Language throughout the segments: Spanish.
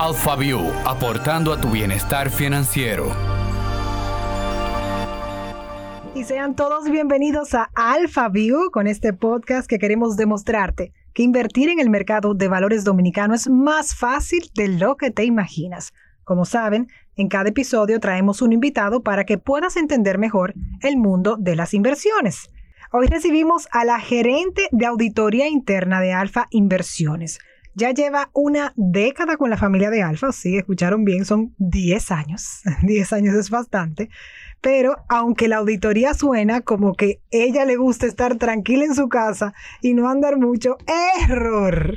AlphaView, aportando a tu bienestar financiero. Y sean todos bienvenidos a AlphaView con este podcast que queremos demostrarte que invertir en el mercado de valores dominicano es más fácil de lo que te imaginas. Como saben, en cada episodio traemos un invitado para que puedas entender mejor el mundo de las inversiones. Hoy recibimos a la gerente de auditoría interna de Alfa Inversiones, ya lleva una década con la familia de Alfa, sí, escucharon bien, son 10 años, 10 años es bastante, pero aunque la auditoría suena como que ella le gusta estar tranquila en su casa y no andar mucho, error.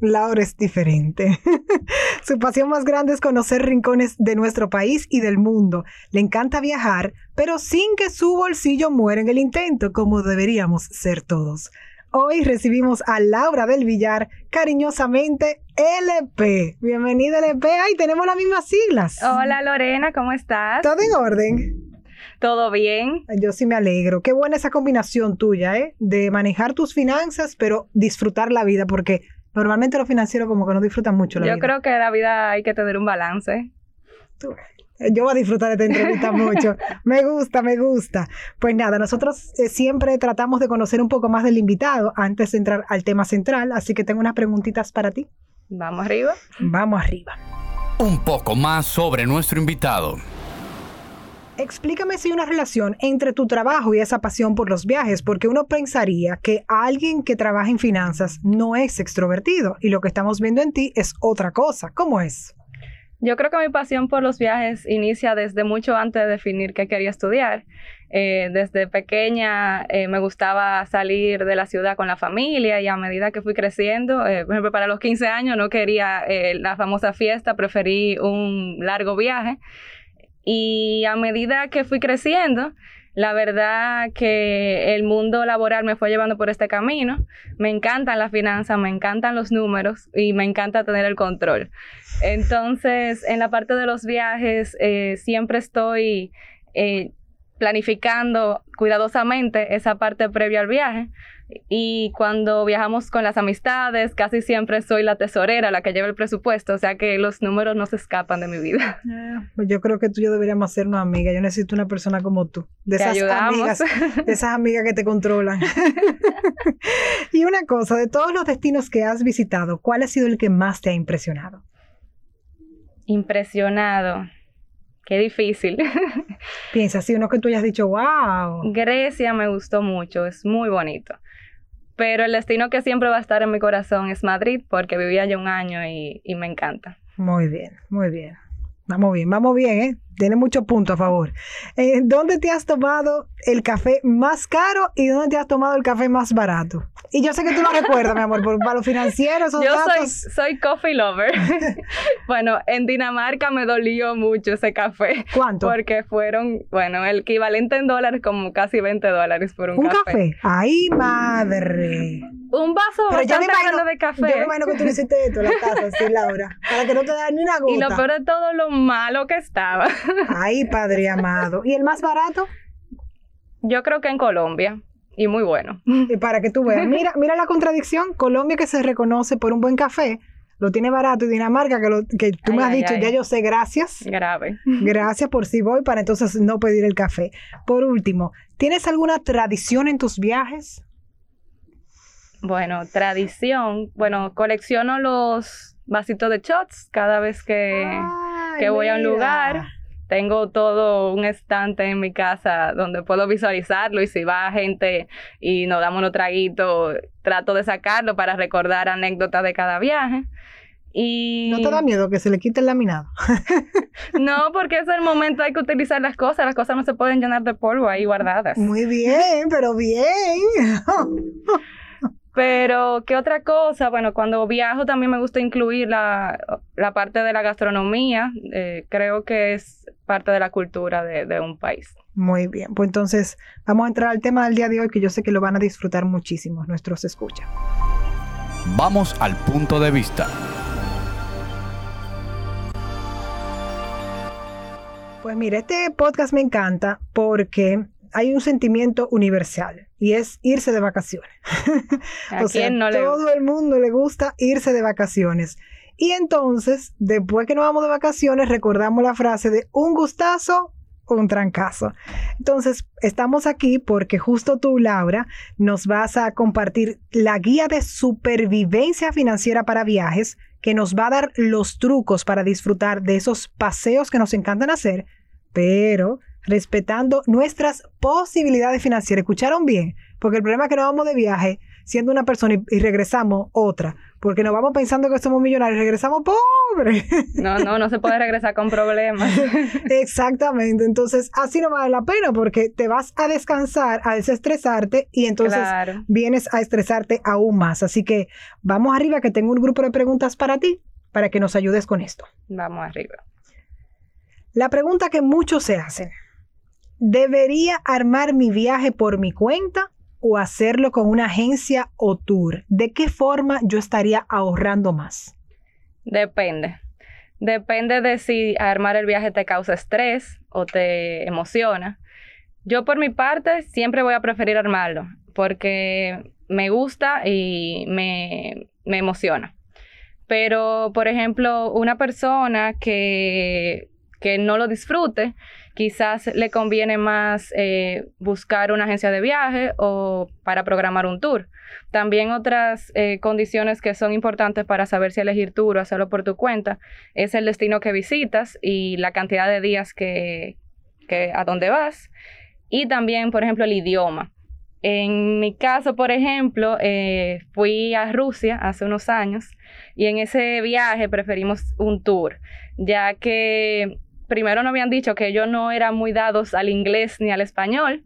Laura es diferente. Su pasión más grande es conocer rincones de nuestro país y del mundo. Le encanta viajar, pero sin que su bolsillo muera en el intento, como deberíamos ser todos. Hoy recibimos a Laura del Villar, cariñosamente LP. Bienvenida LP. Ay, tenemos las mismas siglas. Hola Lorena, ¿cómo estás? ¿Todo en orden? ¿Todo bien? Yo sí me alegro. Qué buena esa combinación tuya, ¿eh? De manejar tus finanzas, pero disfrutar la vida, porque normalmente los financieros como que no disfrutan mucho la Yo vida. Yo creo que la vida hay que tener un balance. Tú. Yo voy a disfrutar de esta entrevista mucho. Me gusta, me gusta. Pues nada, nosotros eh, siempre tratamos de conocer un poco más del invitado antes de entrar al tema central, así que tengo unas preguntitas para ti. Vamos arriba. Vamos arriba. Un poco más sobre nuestro invitado. Explícame si hay una relación entre tu trabajo y esa pasión por los viajes, porque uno pensaría que alguien que trabaja en finanzas no es extrovertido y lo que estamos viendo en ti es otra cosa. ¿Cómo es? Yo creo que mi pasión por los viajes inicia desde mucho antes de definir qué quería estudiar. Eh, desde pequeña eh, me gustaba salir de la ciudad con la familia y a medida que fui creciendo, eh, por ejemplo, para los 15 años no quería la famosa fiesta, preferí un largo viaje. Y a medida que fui creciendo, la verdad que el mundo laboral me fue llevando por este camino. Me encantan las finanzas, me encantan los números y me encanta tener el control. Entonces, en la parte de los viajes, eh, siempre estoy eh, planificando cuidadosamente esa parte previa al viaje. Y cuando viajamos con las amistades, casi siempre soy la tesorera, la que lleva el presupuesto, o sea que los números no se escapan de mi vida. Pues yo creo que tú y yo deberíamos ser una amiga. Yo necesito una persona como tú. De esas amigas, de esas amigas que te controlan. y una cosa, de todos los destinos que has visitado, ¿cuál ha sido el que más te ha impresionado? Impresionado. Qué difícil. Piensa, si uno que tú hayas dicho, wow. Grecia me gustó mucho, es muy bonito. Pero el destino que siempre va a estar en mi corazón es Madrid, porque viví allá un año y, y me encanta. Muy bien, muy bien. Vamos bien, vamos bien, ¿eh? Tiene muchos puntos a favor. Eh, ¿Dónde te has tomado el café más caro y dónde te has tomado el café más barato? Y yo sé que tú lo recuerdas, mi amor, por, para los financieros. Yo datos. soy, soy coffee lover. bueno, en Dinamarca me dolió mucho ese café. ¿Cuánto? Porque fueron, bueno, el equivalente en dólares como casi 20 dólares por un, ¿Un café. café? ¡Ay, madre! Un vaso Pero bastante imagino, grande de café. yo me imagino que tú le hiciste esto la casa, sí, Laura, para que no te da ni una gota. y lo peor de todo, lo malo que estaba. Ay, padre amado. ¿Y el más barato? Yo creo que en Colombia. Y muy bueno. Y para que tú veas. Mira, mira la contradicción. Colombia que se reconoce por un buen café, lo tiene barato. Y Dinamarca, que, lo, que tú Ay, me has ay, dicho, ay. ya yo sé, gracias. Grave. Gracias por si voy para entonces no pedir el café. Por último, ¿tienes alguna tradición en tus viajes? Bueno, tradición. Bueno, colecciono los vasitos de shots cada vez que, que voy a un lugar. Tengo todo un estante en mi casa donde puedo visualizarlo y si va gente y nos damos unos traguitos, trato de sacarlo para recordar anécdotas de cada viaje. Y ¿No te da miedo que se le quite el laminado? no, porque es el momento, hay que utilizar las cosas, las cosas no se pueden llenar de polvo ahí guardadas. Muy bien, pero bien. Pero, ¿qué otra cosa? Bueno, cuando viajo también me gusta incluir la, la parte de la gastronomía. Eh, creo que es parte de la cultura de, de un país. Muy bien, pues entonces vamos a entrar al tema del día de hoy que yo sé que lo van a disfrutar muchísimo nuestros escucha. Vamos al punto de vista. Pues mira, este podcast me encanta porque hay un sentimiento universal y es irse de vacaciones. ¿A quién no le todo el mundo le gusta irse de vacaciones. Y entonces, después que nos vamos de vacaciones, recordamos la frase de un gustazo, un trancazo. Entonces, estamos aquí porque justo tú, Laura, nos vas a compartir la guía de supervivencia financiera para viajes que nos va a dar los trucos para disfrutar de esos paseos que nos encantan hacer, pero respetando nuestras posibilidades financieras. ¿Escucharon bien? Porque el problema es que nos vamos de viaje siendo una persona y, regresamos otra, porque nos vamos pensando que somos millonarios y regresamos pobres. No, no, no se puede regresar con problemas. Exactamente, entonces así no vale la pena porque te vas a descansar, a desestresarte y entonces vienes a estresarte aún más. Así que vamos arriba que tengo un grupo de preguntas para ti, para que nos ayudes con esto. Vamos arriba. La pregunta que muchos se hacen, ¿debería armar mi viaje por mi cuenta o hacerlo con una agencia o tour? ¿De qué forma yo estaría ahorrando más? Depende. Depende de si armar el viaje te causa estrés o te emociona. Yo por mi parte siempre voy a preferir armarlo porque me gusta y me, me emociona. Pero, por ejemplo, una persona que, que no lo disfrute, quizás le conviene más eh, buscar una agencia de viaje o para programar un tour. También otras eh, condiciones que son importantes para saber si elegir tour o hacerlo por tu cuenta es el destino que visitas y la cantidad de días que, a dónde vas. Y también, por ejemplo, el idioma. En mi caso, por ejemplo, eh, fui a Rusia hace unos años y en ese viaje preferimos un tour, ya que primero no habían dicho que ellos no eran muy dados al inglés ni al español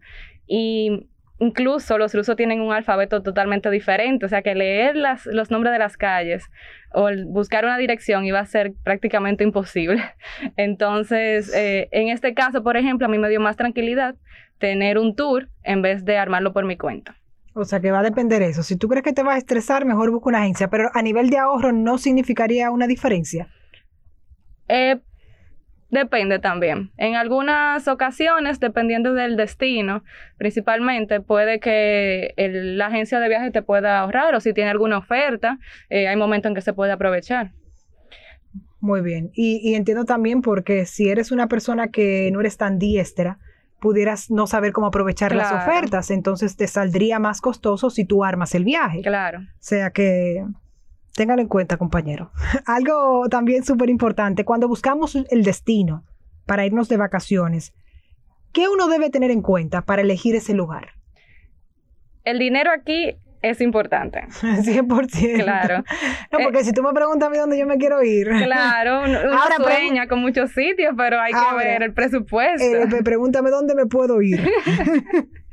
y incluso los rusos tienen un alfabeto totalmente diferente, o sea que leer las, los nombres de las calles o buscar una dirección iba a ser prácticamente imposible. Entonces, eh, en este caso, por ejemplo, a mí me dio más tranquilidad tener un tour en vez de armarlo por mi cuenta. O sea que va a depender eso. Si tú crees que te vas a estresar, mejor busca una agencia, pero a nivel de ahorro no significaría una diferencia. Eh, Depende también. En algunas ocasiones, dependiendo del destino, principalmente puede que la agencia de viaje te pueda ahorrar o si tiene alguna oferta, eh, hay momentos en que se puede aprovechar. Muy bien. Y, entiendo también porque si eres una persona que no eres tan diestra, pudieras no saber cómo aprovechar las ofertas, entonces te saldría más costoso si tú armas el viaje. Claro. O sea que Téngalo en cuenta, compañero. Algo también súper importante, cuando buscamos el destino para irnos de vacaciones, ¿qué uno debe tener en cuenta para elegir ese lugar? El dinero aquí es importante. 100%. Claro. No, porque eh, si tú me preguntas a mí dónde yo me quiero ir. Claro, uno, ahora, sueña con muchos sitios, pero hay que ver el presupuesto. Eh, pregúntame dónde me puedo ir.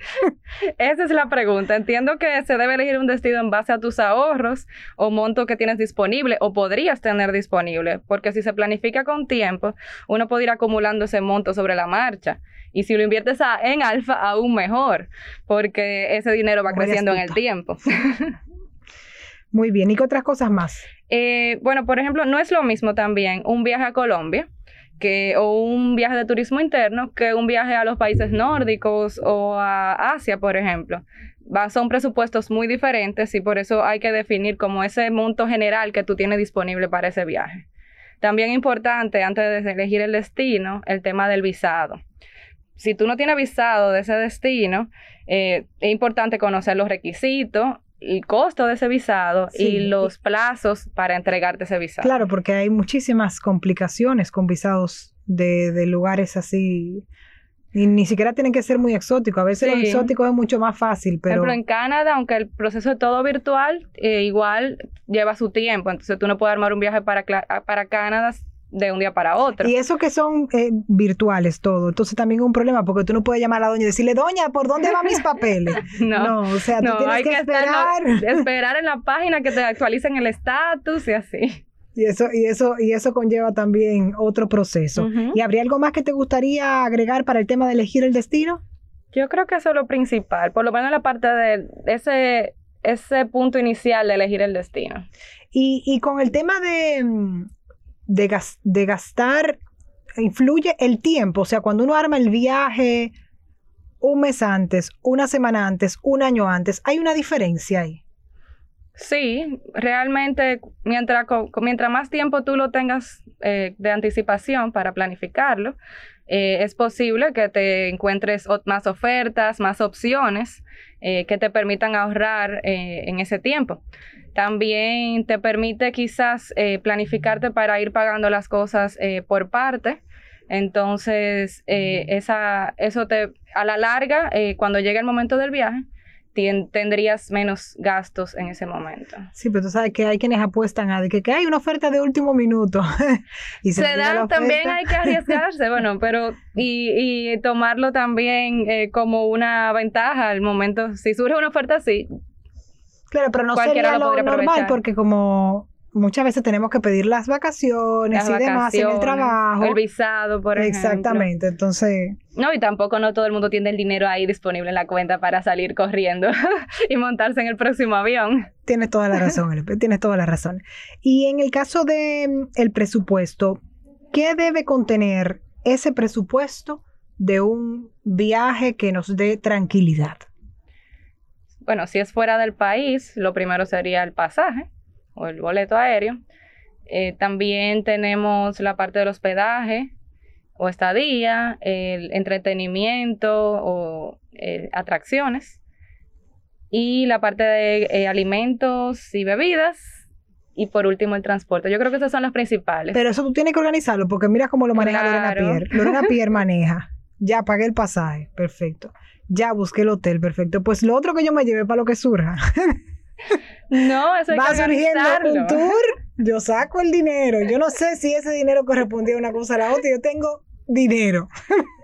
Esa es la pregunta. Entiendo que se debe elegir un destino en base a tus ahorros o monto que tienes disponible o podrías tener disponible, porque si se planifica con tiempo, uno puede ir acumulando ese monto sobre la marcha. Y si lo inviertes en alfa, aún mejor, porque ese dinero va creciendo en el tiempo. Muy bien, ¿y qué otras cosas más? Eh, bueno, por ejemplo, no es lo mismo también un viaje a Colombia que, o un viaje de turismo interno que un viaje a los países nórdicos o a Asia, por ejemplo. Son presupuestos muy diferentes y por eso hay que definir como ese monto general que tú tienes disponible para ese viaje. También importante, antes de elegir el destino, el tema del visado si tú no tienes visado de ese destino, eh, es importante conocer los requisitos, el costo de ese visado y los plazos para entregarte ese visado. Claro, porque hay muchísimas complicaciones con visados de, lugares así. Y ni siquiera tienen que ser muy exóticos. A veces lo exótico es mucho más fácil, pero... Por ejemplo, en Canadá, aunque el proceso es todo virtual, eh, igual lleva su tiempo. Entonces tú no puedes armar un viaje para, para Canadá de un día para otro. Y eso que son eh, virtuales todo, entonces también es un problema porque tú no puedes llamar a la doña y decirle, doña, ¿por dónde van mis papeles? no, o sea, tú tienes que, esperar. esperar en la página que te actualicen el estatus y así. Y eso, y eso, y eso conlleva también otro proceso. ¿Y habría algo más que te gustaría agregar para el tema de elegir el destino? Yo creo que eso es lo principal, por lo menos la parte de ese, ese punto inicial de elegir el destino. Y, y con el tema de de, gastar, influye el tiempo. O sea, cuando uno arma el viaje un mes antes, una semana antes, un año antes, hay una diferencia ahí. Sí, realmente mientras, mientras más tiempo tú lo tengas eh, de anticipación para planificarlo, eh, es posible que te encuentres más ofertas, más opciones eh, que te permitan ahorrar en ese tiempo. También te permite quizás planificarte para ir pagando las cosas por parte. Entonces, esa, eso te, a la larga, cuando llegue el momento del viaje, tendrías menos gastos en ese momento. Sí, pero tú sabes que hay quienes apuestan a que, que hay una oferta de último minuto. y se, dan, también hay que arriesgarse, bueno, pero y, y tomarlo también eh, como una ventaja al momento, si surge una oferta así. Claro, pero no sería lo, lo normal porque como muchas veces tenemos que pedir las vacaciones y demás en el trabajo. El visado, por ejemplo. Exactamente, entonces... No, y tampoco no todo el mundo tiene el dinero ahí disponible en la cuenta para salir corriendo y montarse en el próximo avión. Tienes toda la razón, tienes toda la razón. Y en el caso de mm, el presupuesto, ¿qué debe contener ese presupuesto de un viaje que nos dé tranquilidad? Bueno, si es fuera del país, lo primero sería el pasaje o el boleto aéreo. Eh, también tenemos la parte del hospedaje o estadía, el entretenimiento o eh, atracciones y la parte de eh, alimentos y bebidas y por último el transporte. Yo creo que esas son las principales. Pero eso tú tienes que organizarlo porque mira cómo lo maneja Lorena Pierre. Lorena Pierre maneja. Ya pagué el pasaje, perfecto. Ya busqué el hotel, perfecto. Pues lo otro que yo me llevé para lo que surja. No, eso hay Va surgiendo un tour, yo saco el dinero. Yo no sé si ese dinero correspondía a una cosa a la otra. Yo tengo dinero.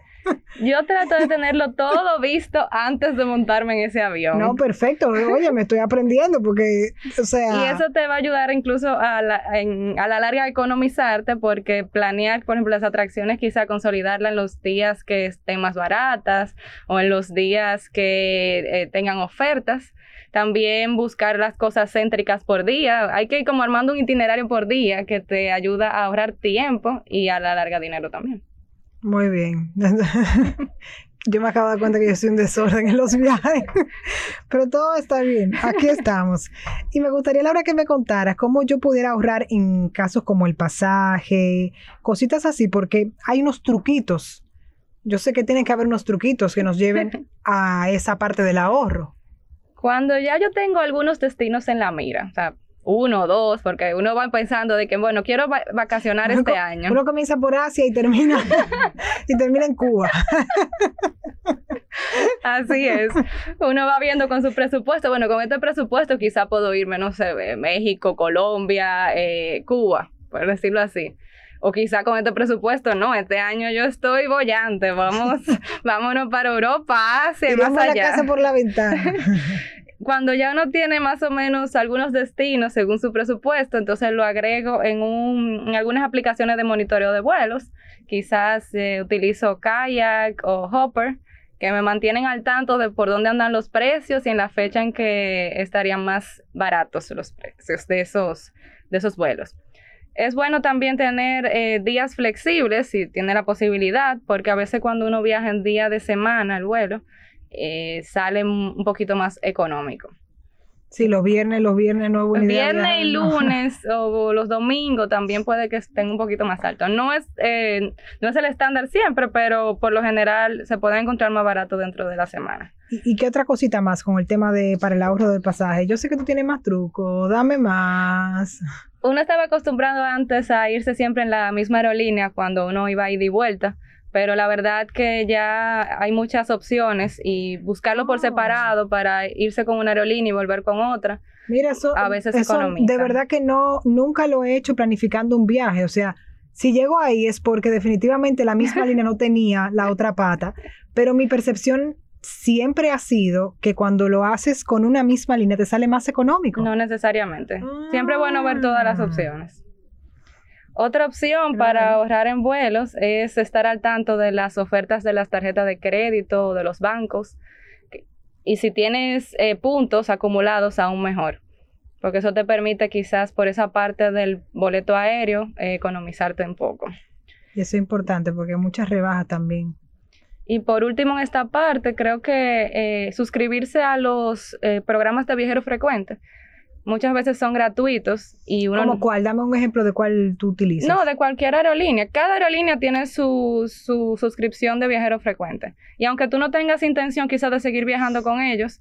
Yo trato de tenerlo todo visto antes de montarme en ese avión. No, perfecto. Oye, me estoy aprendiendo porque, o sea... Y eso te va a ayudar incluso a la, a la larga a economizarte porque planear, por ejemplo, las atracciones, quizá consolidarla en los días que estén más baratas o en los días que eh, tengan ofertas también buscar las cosas céntricas por día. Hay que ir como armando un itinerario por día que te ayuda a ahorrar tiempo y a la larga dinero también. Muy bien. Yo me acabo de dar cuenta que yo soy un desorden en los viajes, pero todo está bien. Aquí estamos. Y me gustaría, Laura, que me contaras cómo yo pudiera ahorrar en casos como el pasaje, cositas así, porque hay unos truquitos. Yo sé que tienen que haber unos truquitos que nos lleven a esa parte del ahorro. Cuando ya yo tengo algunos destinos en la mira, o sea, uno o dos, porque uno va pensando de que, bueno, quiero vacacionar este año. Uno comienza por Asia y termina, y termina en Cuba. Así es. Uno va viendo con su presupuesto. Bueno, con este presupuesto quizá puedo irme, no sé, México, Colombia, eh, Cuba, por decirlo así. O quizá con este presupuesto, no, este año yo estoy bollante, vamos, vámonos para Europa, Asia, y más allá. la casa por la ventana. Cuando ya uno tiene más o menos algunos destinos según su presupuesto, entonces lo agrego en, un, algunas aplicaciones de monitoreo de vuelos. Quizás eh, utilizo Kayak o Hopper, que me mantienen al tanto de por dónde andan los precios y en la fecha en que estarían más baratos los precios de esos, de esos vuelos. Es bueno también tener eh, días flexibles si tiene la posibilidad, porque a veces cuando uno viaja en día de semana el vuelo, eh, sale un poquito más económico. Sí, los viernes, los viernes no es Viernes y lunes o los domingos también puede que estén un poquito más altos. No es, eh, no es el estándar siempre, pero por lo general se puede encontrar más barato dentro de la semana. ¿Y, qué otra cosita más con el tema de para el ahorro del pasaje? Yo sé que tú tienes más trucos, dame más uno estaba acostumbrado antes a irse siempre en la misma aerolínea cuando uno iba ida y vuelta, pero la verdad que ya hay muchas opciones y buscarlo por oh. separado para irse con una aerolínea y volver con otra. Mira, eso, a veces eso de verdad que no, nunca lo he hecho planificando un viaje, o sea, si llego ahí es porque definitivamente la misma línea no tenía la otra pata, pero mi percepción siempre ha sido que cuando lo haces con una misma línea te sale más económico. No necesariamente. Siempre es bueno ver todas las ah. opciones. Otra opción para ahorrar en vuelos es estar al tanto de las ofertas de las tarjetas de crédito o de los bancos. Y si tienes eh, puntos acumulados, aún mejor. Porque eso te permite quizás por esa parte del boleto aéreo eh, economizarte un poco. Y eso es importante porque hay muchas rebajas también. Y por último, en esta parte, creo que eh, suscribirse a los eh, programas de viajero frecuente. Muchas veces son gratuitos y uno... ¿Cómo cuál? Dame un ejemplo de cuál tú utilizas. No, de cualquier aerolínea. Cada aerolínea tiene su, su suscripción de viajero frecuente. Y aunque tú no tengas intención quizás de seguir viajando con ellos,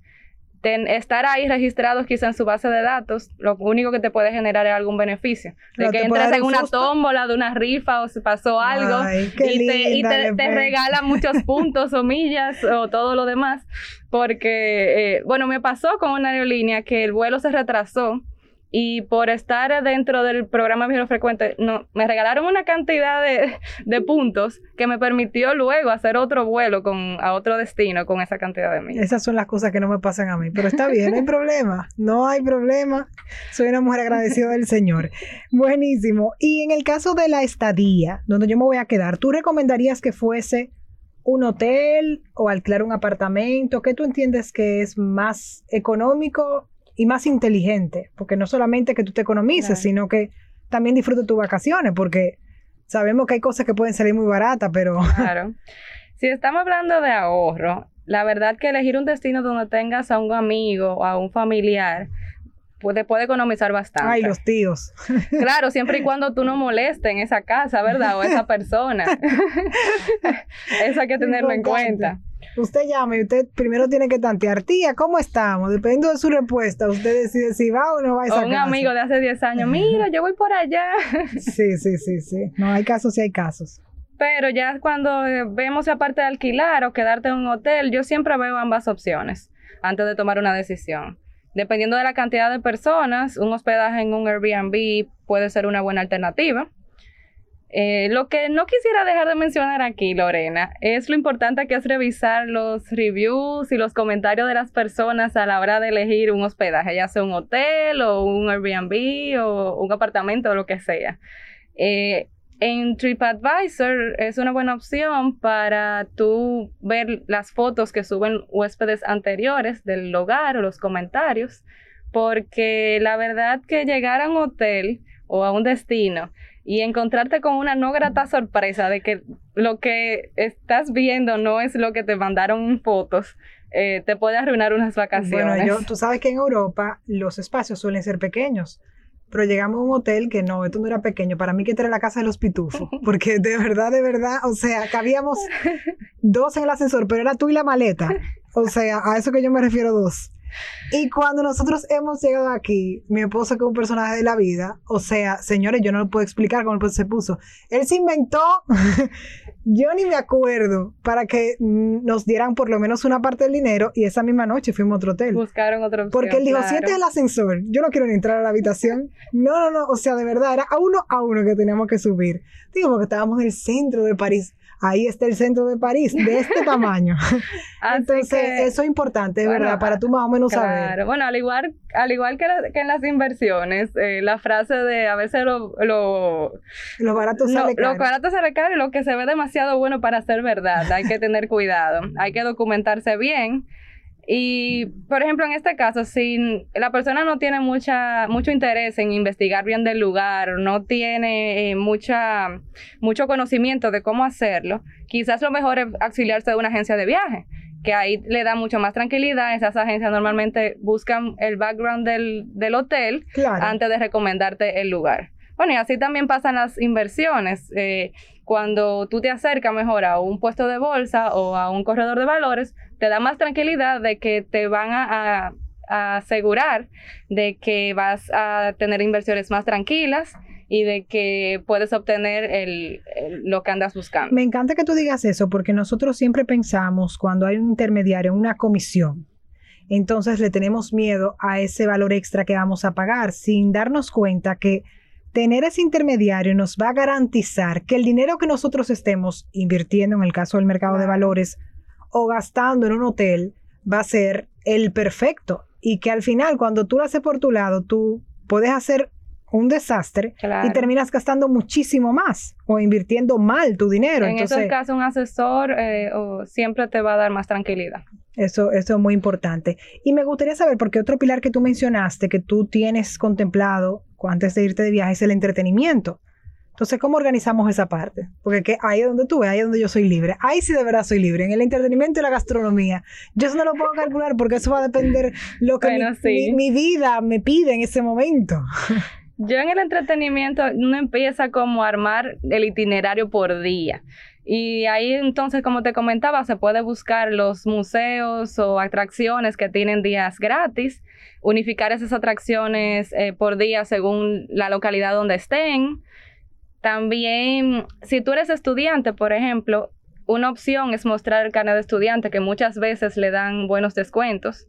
estar ahí registrados quizá en su base de datos, lo único que te puede generar es algún beneficio. De que entres en una tómbola de una rifa o se pasó algo y, te, te, regalan muchos puntos o millas o todo lo demás. Porque, eh, bueno, me pasó con una aerolínea que el vuelo se retrasó y por estar dentro del programa Viajero Frecuente, no, me regalaron una cantidad de, puntos que me permitió luego hacer otro vuelo con, a otro destino con esa cantidad de millas. Esas son las cosas que no me pasan a mí, pero está bien, no hay problema, no hay problema. Soy una mujer agradecida del Señor. Buenísimo. Y en el caso de la estadía, donde yo me voy a quedar, ¿tú recomendarías que fuese un hotel o alquilar un apartamento? ¿Qué tú entiendes que es más económico y más inteligente, porque no solamente que tú te economices, sino que también disfrutes tus vacaciones, porque sabemos que hay cosas que pueden salir muy baratas, pero... Claro. Si estamos hablando de ahorro, la verdad que elegir un destino donde tengas a un amigo o a un familiar puede, puede economizar bastante. Ay, los tíos. Claro, siempre y cuando tú no molestes en esa casa, ¿verdad? O esa persona. Eso hay que tenerlo en cuenta. Usted llama y usted primero tiene que tantear, tía, ¿cómo estamos? Dependiendo de su respuesta, usted decide si va o no va a esa o un amigo de hace 10 años, mira, yo voy por allá. Sí, sí, sí, sí. No, hay casos y hay casos. Pero ya cuando eh, vemos aparte de alquilar o quedarte en un hotel, yo siempre veo ambas opciones antes de tomar una decisión. Dependiendo de la cantidad de personas, un hospedaje en un Airbnb puede ser una buena alternativa. Eh, lo que no quisiera dejar de mencionar aquí, Lorena, es lo importante que es revisar los reviews y los comentarios de las personas a la hora de elegir un hospedaje, ya sea un hotel o un Airbnb o un apartamento o lo que sea. Eh, en TripAdvisor es una buena opción para tú ver las fotos que suben huéspedes anteriores del hogar o los comentarios, porque la verdad que llegar a un hotel o a un destino y encontrarte con una no grata sorpresa de que lo que estás viendo no es lo que te mandaron en fotos, eh, te puede arruinar unas vacaciones. Bueno, yo, tú sabes que en Europa los espacios suelen ser pequeños, pero llegamos a un hotel que no, esto no era pequeño, para mí que era la casa de los pitufos, porque de verdad, de verdad, o sea, cabíamos dos en el ascensor, pero era tú y la maleta, o sea, a eso que yo me refiero dos. Y cuando nosotros hemos llegado aquí, mi esposo que es un personaje de la vida, o sea, señores, yo no lo puedo explicar cómo se puso. Él se inventó, yo ni me acuerdo, para que nos dieran por lo menos una parte del dinero y esa misma noche fuimos a otro hotel. Buscaron otro opción, Porque él dijo, claro. siete el ascensor, yo no quiero ni entrar a la habitación. No, no, no, o sea, de verdad, era a uno a uno que teníamos que subir. Digo, porque estábamos en el centro de París ahí está el centro de París, de este tamaño. Entonces, eso es importante, verdad, para tú más o menos claro. saber. Bueno, al igual, al igual que, la, que en las inversiones, eh, la frase de a veces lo, lo, lo barato sale caro. Lo barato sale caro y lo que se ve demasiado bueno para ser verdad. Hay que tener cuidado, hay que documentarse bien. Y, por ejemplo, en este caso, si la persona no tiene mucha, mucho interés en investigar bien del lugar, no tiene eh, mucha, mucho conocimiento de cómo hacerlo, quizás lo mejor es auxiliarse de una agencia de viaje, que ahí le da mucho más tranquilidad. Esas agencias normalmente buscan el background del, del hotel claro. antes de recomendarte el lugar. Bueno, y así también pasan las inversiones. Eh, cuando tú te acercas mejor a un puesto de bolsa o a un corredor de valores, te da más tranquilidad de que te van a, asegurar de que vas a tener inversiones más tranquilas y de que puedes obtener el, lo que andas buscando. Me encanta que tú digas eso porque nosotros siempre pensamos cuando hay un intermediario, una comisión, entonces le tenemos miedo a ese valor extra que vamos a pagar sin darnos cuenta que tener ese intermediario nos va a garantizar que el dinero que nosotros estemos invirtiendo en el caso del mercado de valores o gastando en un hotel va a ser el perfecto y que al final cuando tú lo haces por tu lado tú puedes hacer un desastre claro. y terminas gastando muchísimo más o invirtiendo mal tu dinero. En Entonces, esos casos un asesor eh, o siempre te va a dar más tranquilidad. Eso, eso es muy importante. Y me gustaría saber, porque otro pilar que tú mencionaste, que tú tienes contemplado antes de irte de viaje, es el entretenimiento. Entonces, ¿cómo organizamos esa parte? Porque que ahí es donde tú ves, ahí es donde yo soy libre. Ahí sí de verdad soy libre, en el entretenimiento y la gastronomía. Yo eso no lo puedo calcular porque eso va a depender lo que mi, mi, vida me pide en ese momento. Yo en el entretenimiento uno empieza como a armar el itinerario por día. Y ahí entonces, como te comentaba, se puede buscar los museos o atracciones que tienen días gratis, unificar esas atracciones eh, por día según la localidad donde estén también, si tú eres estudiante, por ejemplo, una opción es mostrar el carnet de estudiante, que muchas veces le dan buenos descuentos.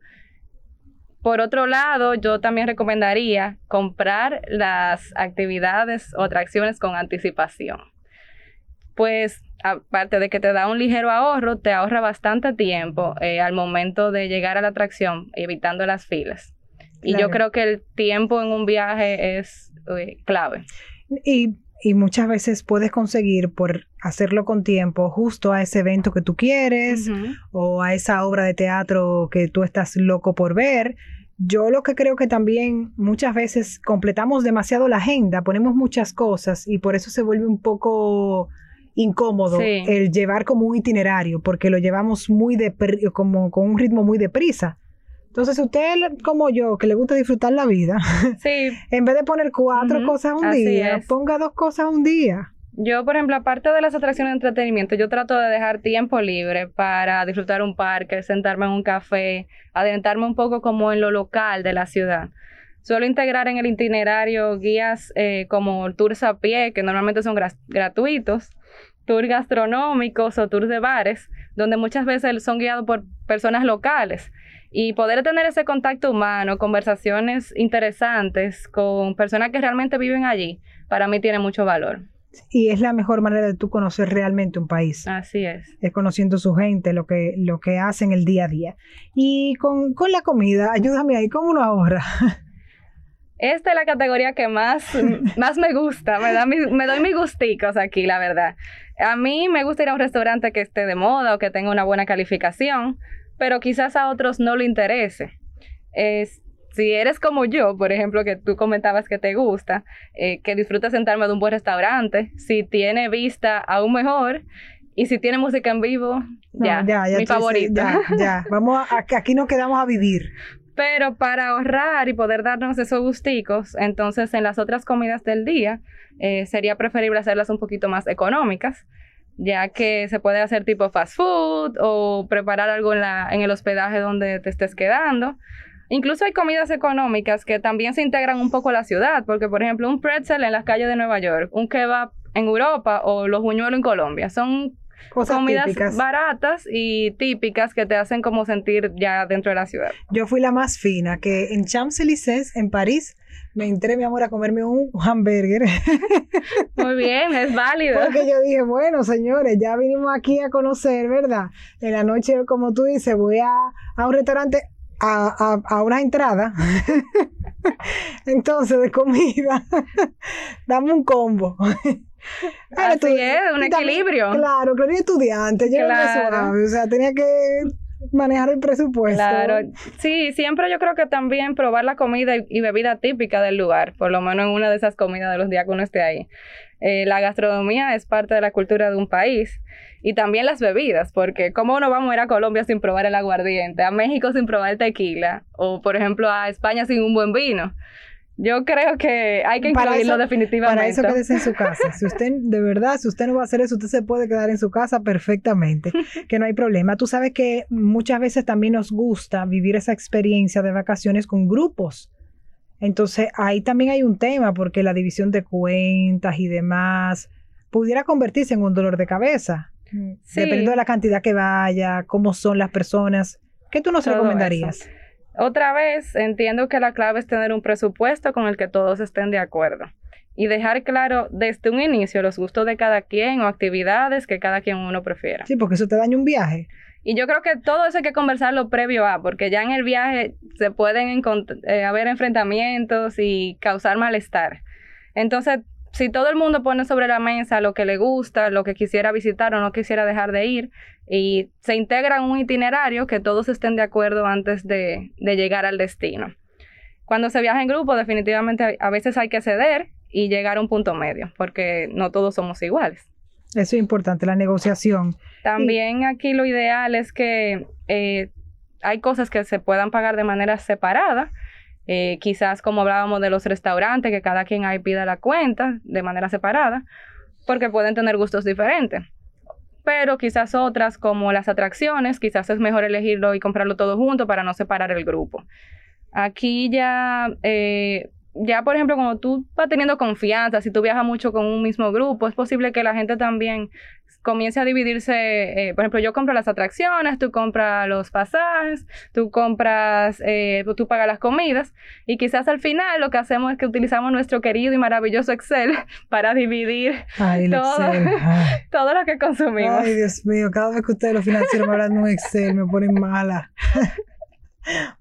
Por otro lado, yo también recomendaría comprar las actividades o atracciones con anticipación. Pues aparte de que te da un ligero ahorro, te ahorra bastante tiempo eh, al momento de llegar a la atracción, evitando las filas. Y yo creo que el tiempo en un viaje es eh, clave. Y y muchas veces puedes conseguir por hacerlo con tiempo justo a ese evento que tú quieres o a esa obra de teatro que tú estás loco por ver. Yo lo que creo que también muchas veces completamos demasiado la agenda, ponemos muchas cosas y por eso se vuelve un poco incómodo el llevar como un itinerario, porque lo llevamos muy de como con un ritmo muy deprisa. Entonces, usted como yo, que le gusta disfrutar la vida, sí. en vez de poner cuatro cosas un día, ponga dos cosas un día. Yo, por ejemplo, aparte de las atracciones de entretenimiento, yo trato de dejar tiempo libre para disfrutar un parque, sentarme en un café, adentrarme un poco como en lo local de la ciudad. Suelo integrar en el itinerario guías eh, como tours a pie, que normalmente son gratuitos, tours gastronómicos o tours de bares, donde muchas veces son guiados por personas locales y poder tener ese contacto humano, conversaciones interesantes con personas que realmente viven allí, para mí tiene mucho valor. Y es la mejor manera de tú conocer realmente un país. Así es. Es conociendo su gente, lo que, lo que hacen el día a día. Y con, la comida, ayúdame ahí, ¿cómo uno ahorra? Esta es la categoría que más, más me gusta, me, da me doy mis gusticos aquí, la verdad. A mí me gusta ir a un restaurante que esté de moda o que tenga una buena calificación, pero quizás a otros no le interese. Es, si eres como yo, por ejemplo, que tú comentabas que te gusta, eh, que disfrutas sentarme de un buen restaurante, si tiene vista aún mejor y si tiene música en vivo, ya, mi favorita. Ya, ya, vamos a, aquí nos quedamos a vivir. Pero para ahorrar y poder darnos esos gusticos, entonces en las otras comidas del día eh, sería preferible hacerlas un poquito más económicas ya que se puede hacer tipo fast food o preparar algo en, la, en el hospedaje donde te estés quedando. Incluso hay comidas económicas que también se integran un poco a la ciudad, porque por ejemplo un pretzel en las calles de Nueva York, un kebab en Europa o los buñuelos en Colombia, son comidas baratas y típicas que te hacen como sentir ya dentro de la ciudad. Yo fui la más fina, que en Champs-Élysées, en París, me entré, mi amor, a comerme un hamburger. Muy bien, es válido. Porque yo dije, bueno, señores, ya vinimos aquí a conocer, ¿verdad? En la noche, como tú dices, voy a, a un restaurante a, a, a una entrada. Entonces, de comida, dame un combo. Así es, un equilibrio. Claro, claro, estudiante, yo claro. o sea, tenía que manejar el presupuesto. Claro, sí, siempre yo creo que también probar la comida y, bebida típica del lugar, por lo menos en una de esas comidas de los días que uno esté ahí. Eh, la gastronomía es parte de la cultura de un país y también las bebidas, porque ¿cómo no vamos a ir a Colombia sin probar el aguardiente, a México sin probar el tequila o por ejemplo a España sin un buen vino? Yo creo que hay que incluirlo definitivamente. Para eso quédese en su casa. Si usted, de verdad, si usted no va a hacer eso, usted se puede quedar en su casa perfectamente, que no hay problema. Tú sabes que muchas veces también nos gusta vivir esa experiencia de vacaciones con grupos. Entonces, ahí también hay un tema, porque la división de cuentas y demás pudiera convertirse en un dolor de cabeza. Dependiendo de la cantidad que vaya, cómo son las personas. ¿Qué tú nos recomendarías? Otra vez, entiendo que la clave es tener un presupuesto con el que todos estén de acuerdo y dejar claro desde un inicio los gustos de cada quien o actividades que cada quien uno prefiera. Sí, porque eso te daña un viaje. Y yo creo que todo eso hay que conversarlo previo a, porque ya en el viaje se pueden eh, haber enfrentamientos y causar malestar. Entonces, si todo el mundo pone sobre la mesa lo que le gusta, lo que quisiera visitar o no quisiera dejar de ir, y se integra en un itinerario que todos estén de acuerdo antes de, llegar al destino. Cuando se viaja en grupo, definitivamente a veces hay que ceder y llegar a un punto medio, porque no todos somos iguales. Eso es importante, la negociación. También aquí lo ideal es que eh, hay cosas que se puedan pagar de manera separada. Eh, quizás como hablábamos de los restaurantes, que cada quien ahí pida la cuenta de manera separada, porque pueden tener gustos diferentes. Pero quizás otras, como las atracciones, quizás es mejor elegirlo y comprarlo todo junto para no separar el grupo. Aquí ya eh, ya, por ejemplo, cuando tú vas teniendo confianza, si tú viajas mucho con un mismo grupo, es posible que la gente también comience a dividirse. Eh, por ejemplo, yo compro las atracciones, tú compras los pasajes, tú compras, eh, tú pagas las comidas, y quizás al final lo que hacemos es que utilizamos nuestro querido y maravilloso Excel para dividir todo, todo lo que consumimos. Ay, Dios mío, cada vez que ustedes los financieros me hablan de un Excel, me ponen mala.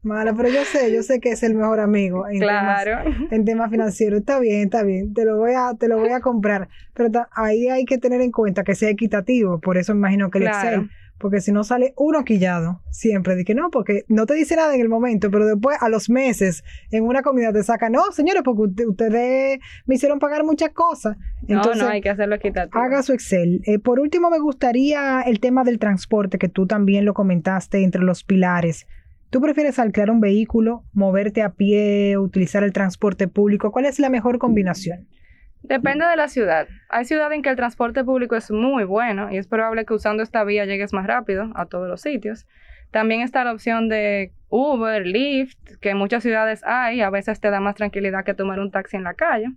Mala, pero yo sé, yo sé que es el mejor amigo en, claro. temas, en temas financieros. Está bien, está bien, te lo voy a, te lo voy a comprar. Pero ahí hay que tener en cuenta que sea equitativo, por eso imagino que el Excel, porque si no sale uno quillado, siempre, de que no, porque no te dice nada en el momento, pero después a los meses en una comida te saca, no, señores, porque ustedes me hicieron pagar muchas cosas. Entonces, no, no, hay que hacerlo equitativo. Haga su Excel. Eh, por último, me gustaría el tema del transporte, que tú también lo comentaste entre los pilares. ¿Tú prefieres alquilar un vehículo, moverte a pie, utilizar el transporte público? ¿Cuál es la mejor combinación? Depende de la ciudad. Hay ciudades en que el transporte público es muy bueno y es probable que usando esta vía llegues más rápido a todos los sitios. También está la opción de Uber, Lyft, que en muchas ciudades hay, a veces te da más tranquilidad que tomar un taxi en la calle.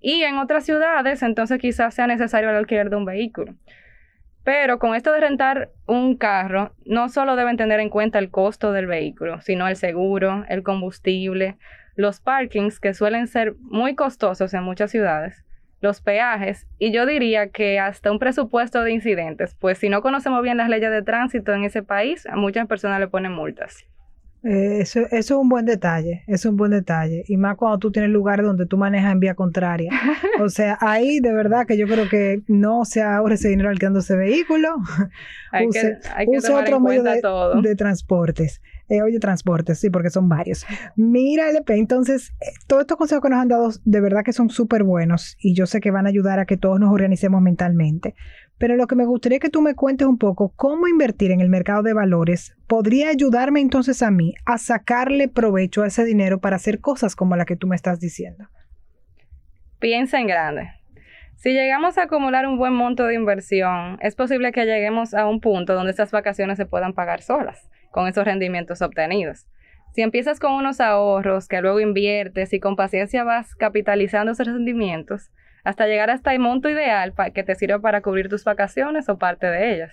Y en otras ciudades, entonces quizás sea necesario el alquiler de un vehículo. Pero con esto de rentar un carro, no solo deben tener en cuenta el costo del vehículo, sino el seguro, el combustible, los parkings que suelen ser muy costosos en muchas ciudades, los peajes y yo diría que hasta un presupuesto de incidentes, pues si no conocemos bien las leyes de tránsito en ese país, a muchas personas le ponen multas. Eh, eso, eso, es un buen detalle, es un buen detalle. Y más cuando tú tienes lugares donde tú manejas en vía contraria. O sea, ahí de verdad que yo creo que no se ahorre ese dinero alquilando ese vehículo. Hay use, que, otro medio de, de, transportes. Eh, oye, transportes, sí, porque son varios. Mira, LP, entonces, eh, todos estos consejos que nos han dado de verdad que son súper buenos y yo sé que van a ayudar a que todos nos organicemos mentalmente. Pero lo que me gustaría que tú me cuentes un poco, cómo invertir en el mercado de valores podría ayudarme entonces a mí a sacarle provecho a ese dinero para hacer cosas como la que tú me estás diciendo. Piensa en grande. Si llegamos a acumular un buen monto de inversión, es posible que lleguemos a un punto donde estas vacaciones se puedan pagar solas, con esos rendimientos obtenidos. Si empiezas con unos ahorros que luego inviertes y con paciencia vas capitalizando esos rendimientos, hasta llegar hasta el monto ideal que te sirva para cubrir tus vacaciones o parte de ellas.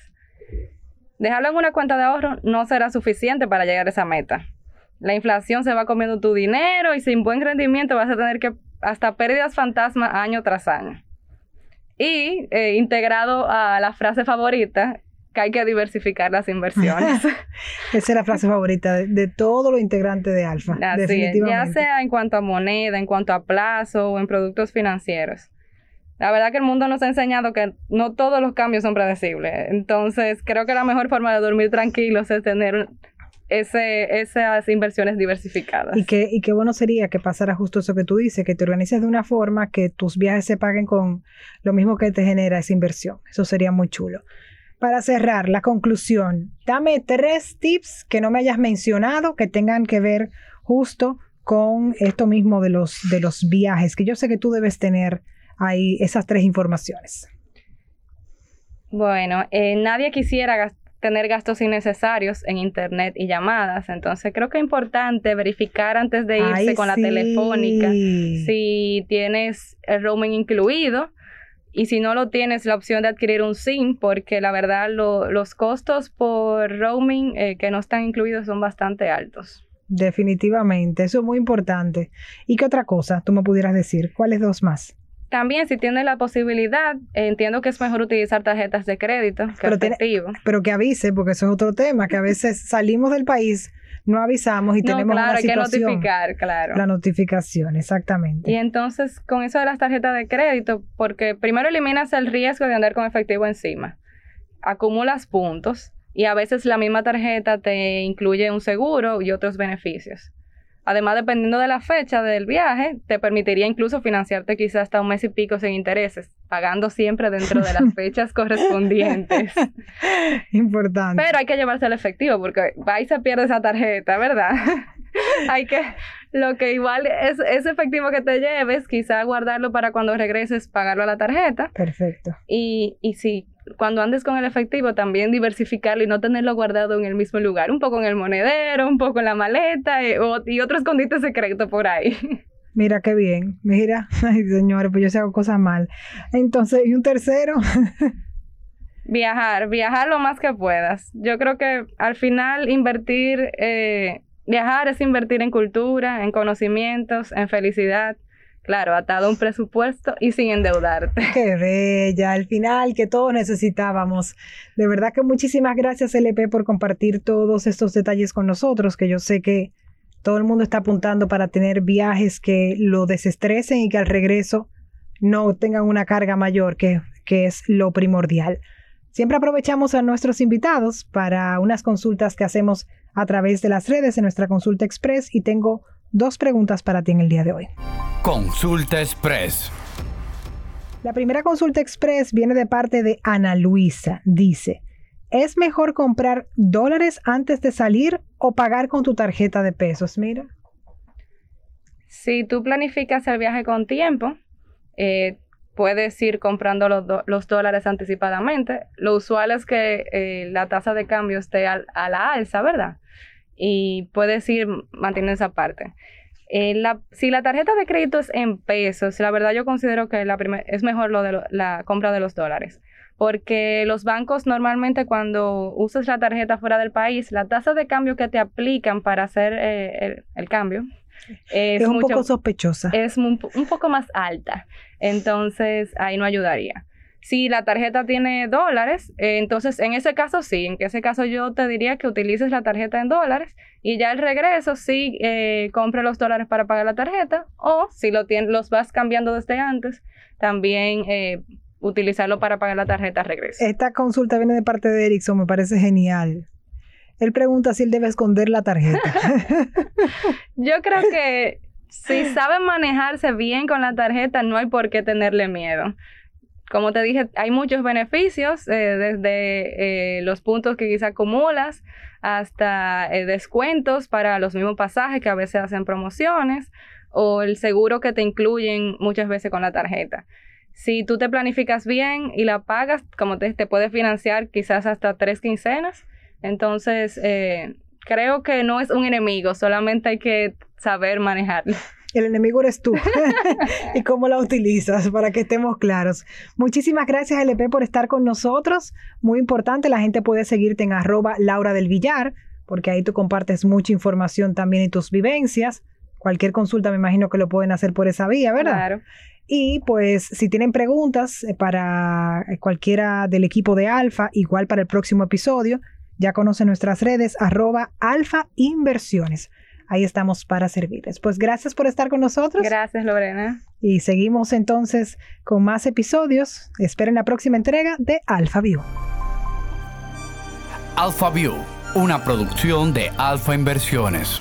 Dejarlo en una cuenta de ahorro no será suficiente para llegar a esa meta. La inflación se va comiendo tu dinero y sin buen rendimiento vas a tener que hasta pérdidas fantasma año tras año. Y eh, integrado a la frase favorita, que hay que diversificar las inversiones. Esa es la frase favorita de, de todos los integrantes de Alfa. definitivamente. ya sea en cuanto a moneda, en cuanto a plazo o en productos financieros. La verdad que el mundo nos ha enseñado que no todos los cambios son predecibles. Entonces, creo que la mejor forma de dormir tranquilos es tener esas inversiones diversificadas. Y qué, y bueno sería que pasara justo eso que tú dices, que te organices de una forma que tus viajes se paguen con lo mismo que te genera esa inversión. Eso sería muy chulo. Para cerrar, la conclusión, dame tres tips que no me hayas mencionado que tengan que ver justo con esto mismo de los, de los viajes, que yo sé que tú debes tener hay esas tres informaciones. Bueno, eh, nadie quisiera tener gastos innecesarios en internet y llamadas, entonces creo que es importante verificar antes de irse con la telefónica si tienes el roaming incluido y si no lo tienes la opción de adquirir un SIM porque la verdad los costos por roaming eh, que no están incluidos son bastante altos. Definitivamente, eso es muy importante. ¿Y qué otra cosa tú me pudieras decir? ¿Cuáles dos más? También, si tienes la posibilidad, entiendo que es mejor utilizar tarjetas de crédito que pero efectivo. pero que avise, porque eso es otro tema, que a veces salimos del país, no avisamos y tenemos claro, una situación. hay que notificar, claro. La notificación, exactamente. Y entonces, con eso de las tarjetas de crédito, porque primero eliminas el riesgo de andar con efectivo encima. Acumulas puntos y a veces la misma tarjeta te incluye un seguro y otros beneficios. Además, dependiendo de la fecha del viaje, te permitiría incluso financiarte quizás hasta un mes y pico sin intereses, pagando siempre dentro de las fechas correspondientes. Importante. Pero hay que llevarse el efectivo porque va y se pierde esa tarjeta, ¿verdad? hay que, lo que igual es ese efectivo que te lleves, quizás guardarlo para cuando regreses, pagarlo a la tarjeta. Perfecto. Y, y si cuando andes con el efectivo, también diversificarlo y no tenerlo guardado en el mismo lugar. Un poco en el monedero, un poco en la maleta eh, y otro escondite secreto por ahí. Mira qué bien. Mira, ay señores, pues yo se hago cosas mal. Entonces, ¿y un tercero? viajar, viajar lo más que puedas. Yo creo que al final invertir, eh, viajar es invertir en cultura, en conocimientos, en felicidad claro, atado a un presupuesto y sin endeudarte. Qué bella, al final que todos necesitábamos. De verdad que muchísimas gracias LP por compartir todos estos detalles con nosotros, que yo sé que todo el mundo está apuntando para tener viajes que lo desestresen y que al regreso no tengan una carga mayor, que, que es lo primordial. Siempre aprovechamos a nuestros invitados para unas consultas que hacemos a través de las redes en nuestra consulta express y tengo dos preguntas para ti en el día de hoy. Consulta Express. La primera consulta express viene de parte de Ana Luisa. Dice, ¿es mejor comprar dólares antes de salir o pagar con tu tarjeta de pesos? Mira. Si tú planificas el viaje con tiempo, eh, puedes ir comprando los, dólares anticipadamente. Lo usual es que eh, la tasa de cambio esté a la alza, ¿verdad? Y puedes ir manteniendo esa parte. Eh, si la tarjeta de crédito es en pesos, la verdad yo considero que la es mejor lo de la compra de los dólares. Porque los bancos normalmente cuando usas la tarjeta fuera del país, la tasa de cambio que te aplican para hacer eh, el, cambio es, un poco sospechosa. Es un poco más alta. Entonces ahí no ayudaría. Si la tarjeta tiene dólares, eh, entonces en ese caso sí, en ese caso yo te diría que utilices la tarjeta en dólares y ya el regreso sí eh, compre los dólares para pagar la tarjeta o si lo los vas cambiando desde antes, también eh, utilizarlo para pagar la tarjeta regreso. Esta consulta viene de parte de Erickson, me parece genial. Él pregunta si él debe esconder la tarjeta. yo creo que si saben manejarse bien con la tarjeta, no hay por qué tenerle miedo como te dije, hay muchos beneficios, eh, desde eh, los puntos que quizá acumulas hasta eh, descuentos para los mismos pasajes que a veces hacen promociones o el seguro que te incluyen muchas veces con la tarjeta. Si tú te planificas bien y la pagas, como te, te puedes financiar quizás hasta tres quincenas, entonces creo que no es un enemigo, solamente hay que saber manejarlo. El enemigo eres tú. y cómo la utilizas, para que estemos claros. Muchísimas gracias, LP, por estar con nosotros. Muy importante, la gente puede seguirte en arroba Laura del Villar, porque ahí tú compartes mucha información también y tus vivencias. Cualquier consulta me imagino que lo pueden hacer por esa vía, ¿verdad? Claro. Y pues si tienen preguntas eh, para cualquiera del equipo de Alfa, igual para el próximo episodio, ya conocen nuestras redes arroba Alfa Inversiones ahí estamos para servirles. Pues gracias por estar con nosotros. Gracias, Lorena. Y seguimos entonces con más episodios. Esperen la próxima entrega de Alpha View. Alpha View, una producción de Alfa Inversiones.